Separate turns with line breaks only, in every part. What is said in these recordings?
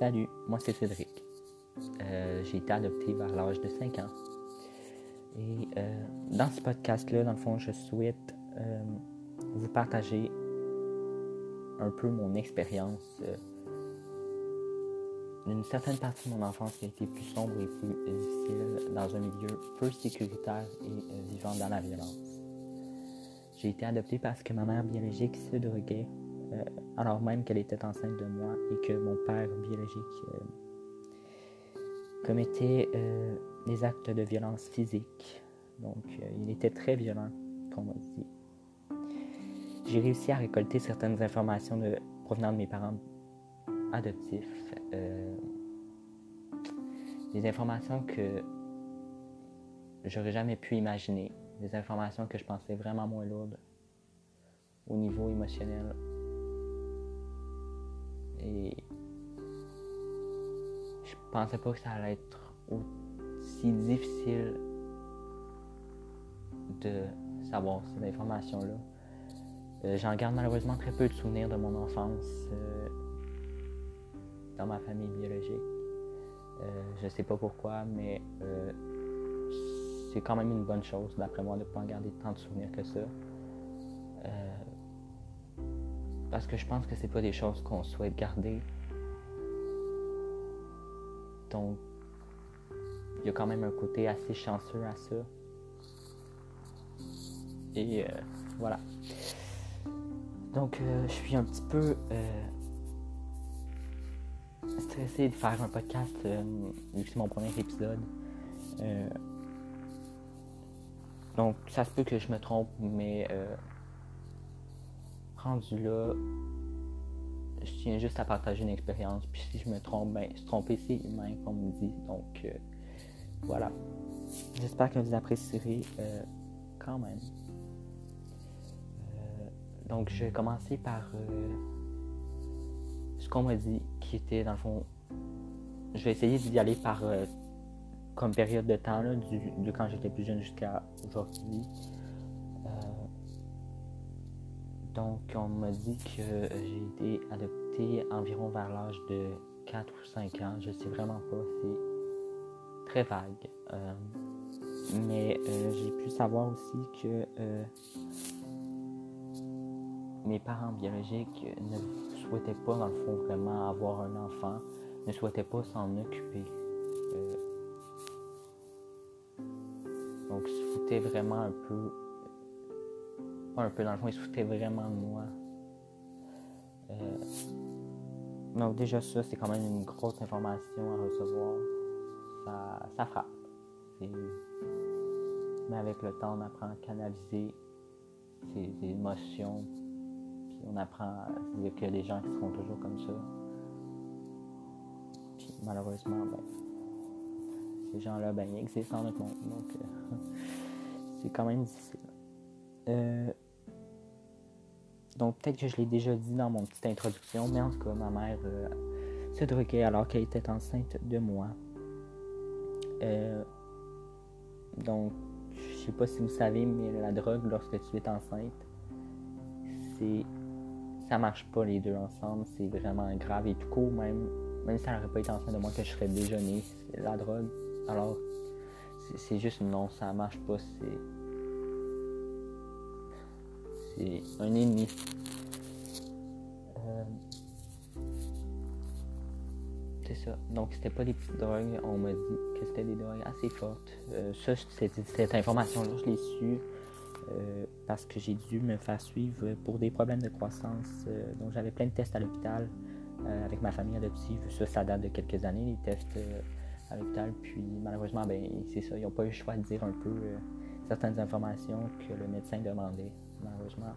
Salut, moi c'est Cédric. Euh, j'ai été adopté vers l'âge de 5 ans. Et euh, dans ce podcast-là, dans le fond, je souhaite euh, vous partager un peu mon expérience d'une certaine partie de mon enfance qui a été plus sombre et plus difficile dans un milieu peu sécuritaire et vivant dans la violence. J'ai été adopté parce que ma mère biologique se droguait euh, alors même qu'elle était enceinte de moi et que mon père biologique euh, commettait euh, des actes de violence physique. Donc, il était très violent, comme on dit. J'ai réussi à récolter certaines informations provenant de mes parents adoptifs. des informations que j'aurais jamais pu imaginer. Des informations que je pensais vraiment moins lourdes au niveau émotionnel et je pensais pas que ça allait être aussi difficile de savoir ces informations-là. Euh, j'en garde malheureusement très peu de souvenirs de mon enfance euh, dans ma famille biologique. Euh, je sais pas pourquoi, mais c'est quand même une bonne chose, d'après moi, de ne pas en garder tant de souvenirs que ça. Parce que je pense que c'est pas des choses qu'on souhaite garder. Donc, il y a quand même un côté assez chanceux à ça. Et euh, voilà. Donc, euh, je suis un petit peu euh, stressé de faire un podcast vu que c'est mon premier épisode. donc, ça se peut que je me trompe, mais rendu là, je tiens juste à partager une expérience. Puis si je me trompe, ben, se tromper, c'est humain, comme on dit. Donc, euh, voilà. J'espère que vous apprécierez euh, quand même. Euh, donc, je vais commencer par ce qu'on m'a dit, qui était dans le fond. Je vais essayer d'y aller par comme période de temps, là, du, de quand j'étais plus jeune jusqu'à aujourd'hui. Donc, on m'a dit que j'ai été adopté environ vers l'âge de 4 ou 5 ans. Je sais vraiment pas, c'est très vague. Euh, mais euh, j'ai pu savoir aussi que euh, mes parents biologiques ne souhaitaient pas, dans le fond, vraiment avoir un enfant, ne souhaitaient pas s'en occuper. donc, se foutaient vraiment un peu un peu dans le fond, il se vraiment de moi. Euh, donc déjà ça, c'est quand même une grosse information à recevoir. Ça, ça frappe. Mais avec le temps, on apprend à canaliser ses émotions. Puis on apprend à dire qu'il y a des gens qui seront toujours comme ça. Puis malheureusement, ben, ces gens-là, ben, ils existent dans notre monde. Donc euh, c'est quand même difficile. Euh, donc peut-être que je l'ai déjà dit dans mon petite introduction, mais en tout cas, ma mère euh, se droguait alors qu'elle était enceinte de moi. Euh, donc, je sais pas si vous savez, mais la drogue, lorsque tu es enceinte, c'est. Ça marche pas les deux ensemble, c'est vraiment grave. Et tout court, même, même si elle n'aurait pas été enceinte de moi, que je serais déjeuné, la drogue. Alors, c'est juste non, ça marche pas, c'est c'est un ennemi. Euh, c'est ça. Donc, c'était pas des petites drogues. On m'a dit que c'était des drogues assez fortes. Euh, ça, cette, information-là, je l'ai su euh, parce que j'ai dû me faire suivre pour des problèmes de croissance. donc, j'avais plein de tests à l'hôpital avec ma famille adoptive. Ça, ça date de quelques années, les tests à l'hôpital. Puis, malheureusement, ben, c'est ça. Ils n'ont pas eu le choix de dire un peu certaines informations que le médecin demandait malheureusement,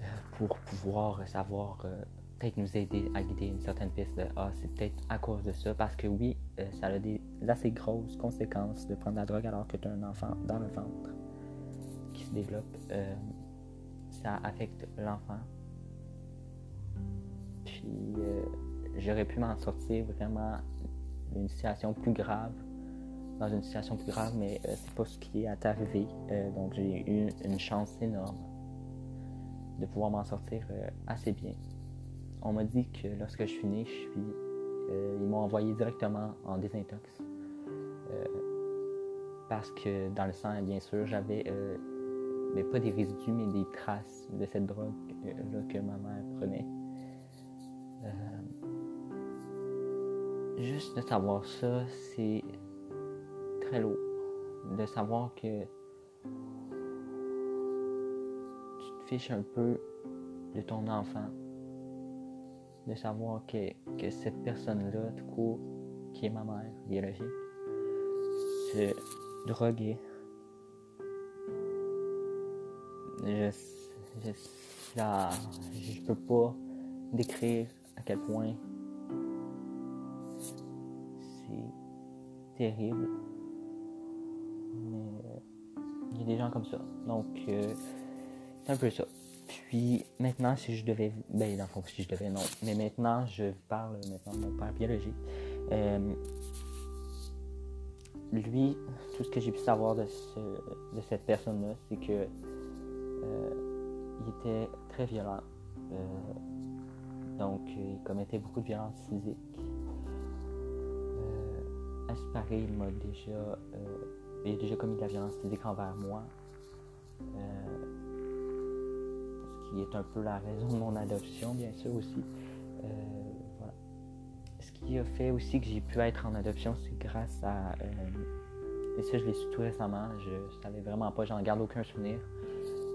euh, pour pouvoir savoir, euh, peut-être nous aider à guider une certaine piste de Ah, c'est peut-être à cause de ça, parce que oui, euh, ça a des assez grosses conséquences de prendre la drogue alors que tu as un enfant dans le ventre qui se développe. ça affecte l'enfant. Puis, j'aurais pu m'en sortir vraiment d'une situation plus grave dans une situation plus grave, mais euh, c'est pas ce qui est arrivé. Euh, donc j'ai eu une chance énorme de pouvoir m'en sortir euh, assez bien. on m'a dit que lorsque je suis suis, ils m'ont envoyé directement en désintox. parce que dans le sang, bien sûr, j'avais mais pas des résidus, mais des traces de cette drogue là, que ma mère prenait. juste de savoir ça, c'est très lourd. De savoir que tu te fiches un peu de ton enfant. De savoir que, que cette personne-là, tout court, qui est ma mère biologique, se droguait. Je, je, je peux pas décrire à quel point terrible. Mais euh, il y a des gens comme ça. Donc, euh, c'est un peu ça. Puis maintenant, si je devais. Ben, dans le fond, si je devais, non. Mais maintenant, je parle maintenant de mon père biologique. Euh, lui, tout ce que j'ai pu savoir de, de cette personne-là, c'est que il était très violent. donc, il commettait beaucoup de violence physique pareil, il m'a déjà. Euh, il a déjà commis de la violence physique envers moi. Euh, ce qui est un peu la raison de mon adoption, bien sûr, aussi. Euh. Ce qui a fait aussi que j'ai pu être en adoption, c'est grâce à. et ça, je l'ai su tout récemment. Je savais vraiment pas, j'en garde aucun souvenir.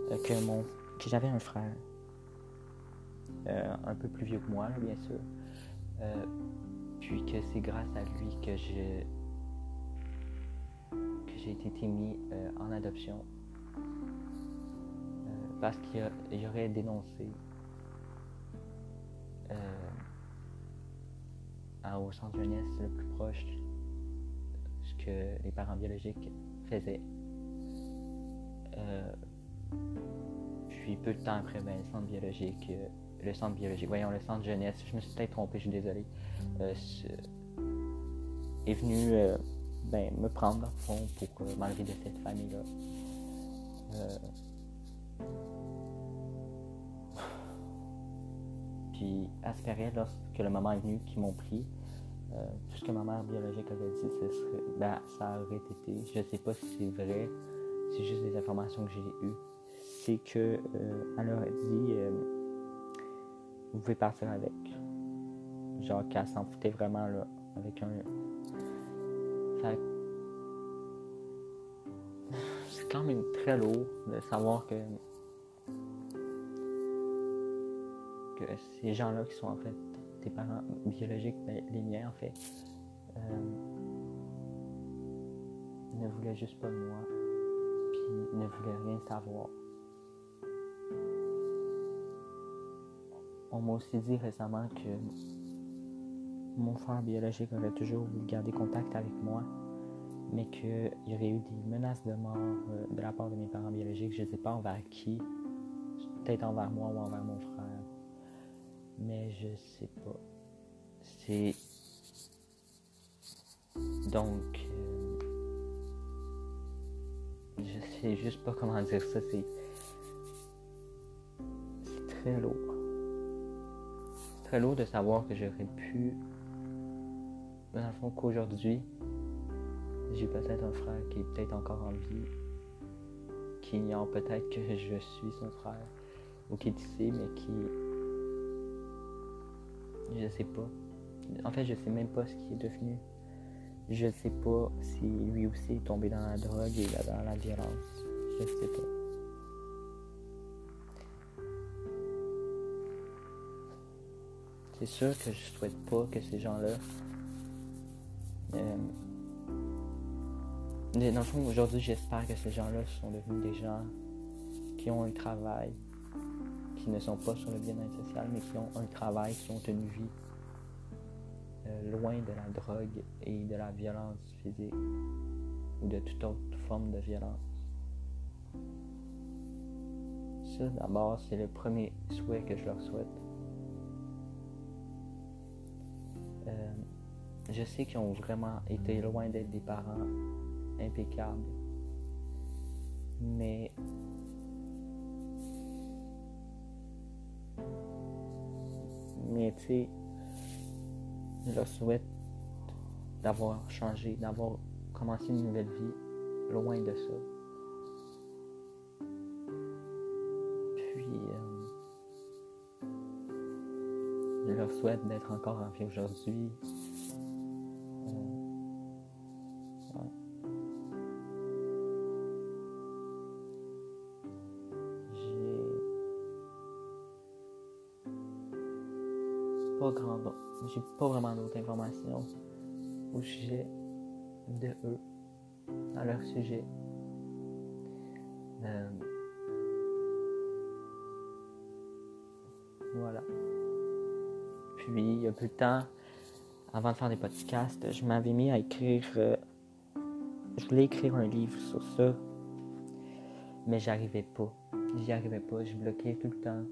que mon. que j'avais un frère. un peu plus vieux que moi, bien sûr puis que c'est grâce à lui que j'ai que j'ai été mis euh, en adoption euh, parce qu'il aurait dénoncé euh, au centre jeunesse le plus proche ce que les parents biologiques faisaient. puis peu de temps après, ben, le centre biologique le centre biologique, voyons, le centre jeunesse, je me suis peut-être trompé, je suis désolé, est venu ben, me prendre fond pour euh, m'enlever de cette famille-là. Puis à ce période, lorsque le moment est venu qu'ils m'ont pris, tout ce que ma mère biologique avait dit, ce serait, ben, ça aurait été, je ne sais pas si c'est vrai, c'est juste des informations que j'ai eues, c'est que elle leur a dit vous pouvez partir avec. Genre qu'elle s'en foutait vraiment là, avec un. C'est quand même très lourd de savoir que que ces gens-là qui sont en fait tes parents biologiques, ben, les miens en fait, euh, ne voulaient juste pas de moi, puis ne voulaient rien savoir. On m'a aussi dit récemment que mon frère biologique aurait toujours voulu garder contact avec moi, mais qu'il y aurait eu des menaces de mort euh, de la part de mes parents biologiques. Je ne sais pas envers qui, peut-être envers moi ou envers mon frère, mais je sais pas. C'est donc euh, je sais juste pas comment dire ça. C'est c'est très lourd très lourd de savoir que j'aurais pu, dans le fond, qu'aujourd'hui, j'ai peut-être un frère qui est peut-être encore en vie, qui ignore peut-être que je suis son frère, ou qui est ici, mais qui. Je sais pas. En fait, je sais même pas ce qui est devenu. Je sais pas si lui aussi est tombé dans la drogue et dans la violence. Je sais pas. C'est sûr que je souhaite pas que ces gens-là. Euh, dans le fond, aujourd'hui, j'espère que ces gens-là sont devenus des gens qui ont un travail, qui ne sont pas sur le bien-être social, mais qui ont un travail, qui ont une vie euh, loin de la drogue et de la violence physique ou de toute autre forme de violence. Ça, d'abord, c'est le premier souhait que je leur souhaite. Euh, je sais qu'ils ont vraiment été loin d'être des parents impeccables. Mais mais Mais tu sais, je leur souhaite d'avoir changé, d'avoir commencé une nouvelle vie loin de ça. Puis, euh, je leur souhaite d'être encore en vie aujourd'hui. J'ai pas vraiment d'autres informations au sujet de eux, à leur sujet. Euh, voilà. Puis, il y a peu de temps, avant de faire des podcasts, je m'avais mis à écrire. euh, je voulais écrire un livre sur ça, mais j'arrivais pas. J'y arrivais pas. Je bloquais tout le temps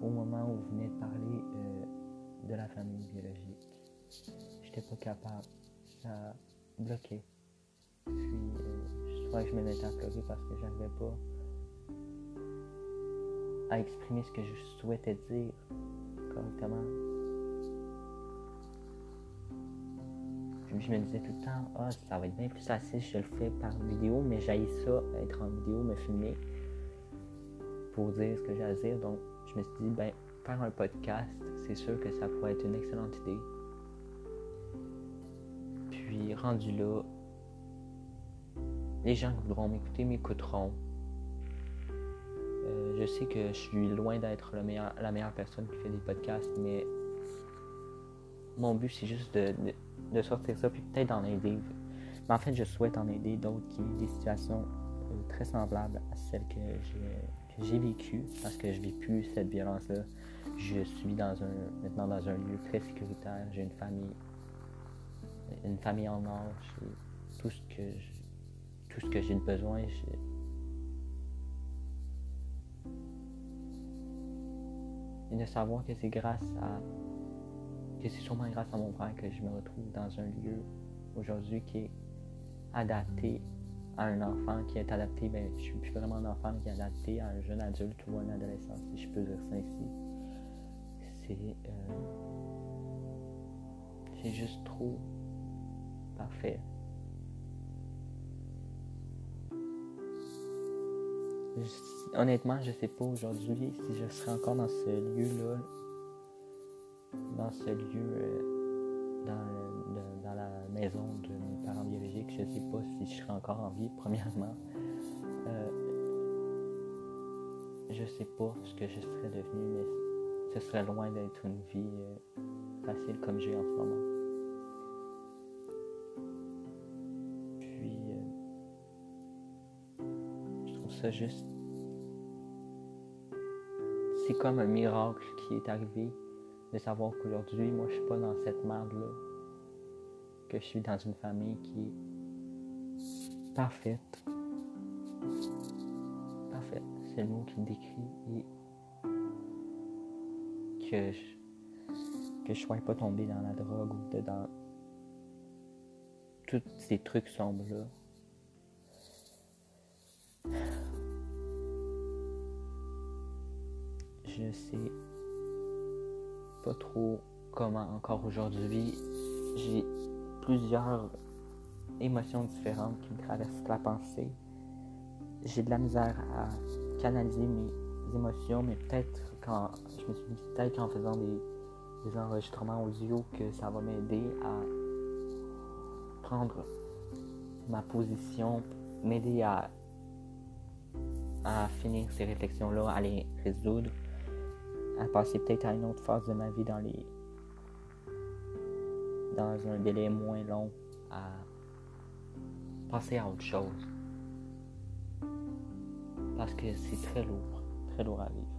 au moment où vous venez de parler euh, de la famille biologique. J'étais pas capable. Ça bloquait. Puis, euh, soit je me mettais à pleurer parce que j'arrivais pas à exprimer ce que je souhaitais dire correctement. Je me disais tout le temps, ah, ça va être bien plus facile je le fais par vidéo, mais j'ai ça, être en vidéo, me filmer pour dire ce que j'ai à dire. Donc, je me suis dit, ben, faire un podcast, c'est sûr que ça pourrait être une excellente idée. Puis, rendu là, les gens qui voudront m'écouter m'écouteront. Euh, je sais que je suis loin d'être la meilleure personne qui fait des podcasts, mais mon but c'est juste de, de, de sortir ça puis peut-être d'en aider. Mais en fait, je souhaite en aider d'autres qui vivent des situations euh, très semblables à celles que j'ai, que j'ai vécues parce que je vis plus cette violence-là. Je suis maintenant dans un lieu très sécuritaire. J'ai une famille, une famille en or. J'ai tout ce que tout ce que j'ai besoin. Et de savoir que c'est grâce à que c'est sûrement grâce à mon frère que je me retrouve dans un lieu aujourd'hui qui est adapté à un enfant, qui est adapté, ben, je suis plus vraiment un enfant, qui est adapté à un jeune adulte ou un adolescent, si je peux dire ça ici. C'est. euh, c'est juste trop parfait. Honnêtement, je sais pas aujourd'hui si je serai encore dans ce lieu-là dans ce lieu, euh, dans, la maison de mes parents biologiques. Je sais pas si je serai encore en vie, premièrement. Euh, je sais pas ce que je serais devenu, mais ce serait loin d'être une vie euh, facile comme j'ai en ce moment. Puis, euh, je trouve ça juste. C'est comme un miracle qui est arrivé de savoir qu'aujourd'hui, moi, je suis pas dans cette merde-là. Que je suis dans une famille qui est parfaite. Parfaite, c'est le mot qui me décrit. Que je, que je sois pas tombé dans la drogue ou de- dans tous ces trucs sombres-là. Je sais pas trop comment encore aujourd'hui. J'ai plusieurs émotions différentes qui me traversent la pensée. J'ai de la misère à canaliser mes émotions, mais peut-être je me suis dit peut-être qu'en faisant des, des enregistrements audio que ça va m'aider à prendre ma position, m'aider à, à finir ces réflexions-là, à les résoudre à passer peut-être à une autre phase de ma vie dans les dans un délai moins long à passer à autre chose. Parce que c'est très lourd très lourd à vivre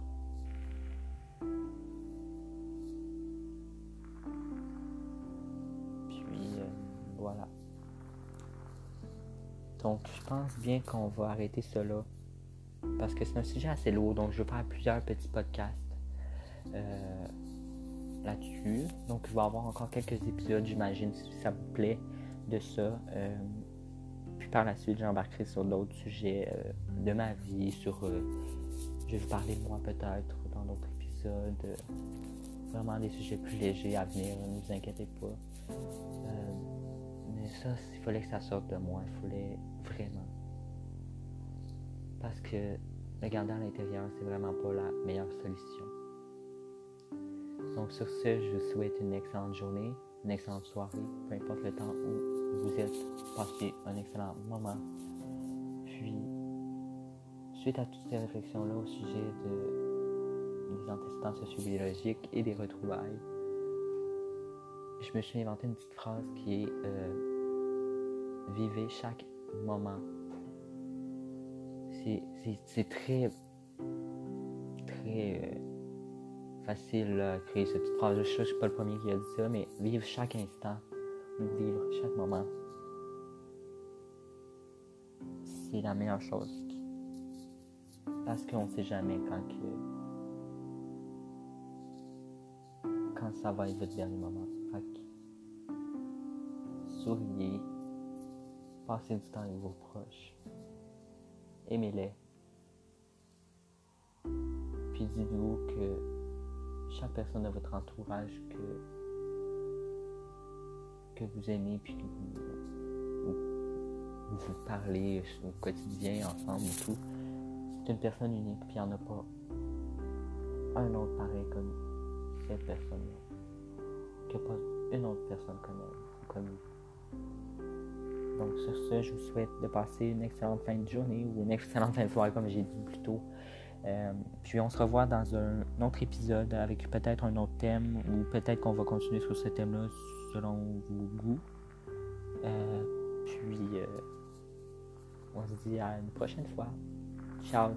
voilà donc je pense bien qu'on va arrêter cela parce que c'est un sujet assez lourd donc je vais faire plusieurs petits podcasts euh, là-dessus. Donc, il va y avoir encore quelques épisodes, j'imagine, si ça vous plaît, de ça. Euh, puis par la suite, j'embarquerai sur d'autres sujets euh, de ma vie, sur... je vais vous parler de moi peut-être dans d'autres épisodes. vraiment des sujets plus légers à venir, ne vous inquiétez pas. Mais ça, il fallait que ça sorte de moi, il fallait vraiment. Parce que le garder à l'intérieur, c'est vraiment pas la meilleure solution. Donc sur ce, je vous souhaite une excellente journée, une excellente soirée, peu importe le temps où vous êtes, passez un excellent moment. Puis, suite à toutes ces réflexions-là au sujet de, des antécédents sociobiologiques et des retrouvailles, je me suis inventé une petite phrase qui est euh, Vivez chaque moment. C'est très, très euh, facile à créer cette phrase. Je ne suis pas le premier qui a dit ça, mais vivre chaque instant, vivre chaque moment, c'est la meilleure chose. Parce qu'on ne sait jamais quand que, quand ça va être votre dernier moment. Passez du temps avec vos proches, aimez-les. Puis dites-vous que chaque personne de votre entourage que, que vous aimez puis que vous, vous, parlez au quotidien ensemble et tout, c'est une personne unique puis il n'y en a pas un autre pareil comme cette personne-là. A pas une autre personne comme elle comme vous. Donc sur ce, je vous souhaite de passer une excellente fin de journée ou une excellente fin de soirée comme j'ai dit plus tôt. Euh, puis on se revoit dans un autre épisode avec peut-être un autre thème ou peut-être qu'on va continuer sur ce thème-là selon vos goûts. Euh, puis euh, on se dit à une prochaine fois. Ciao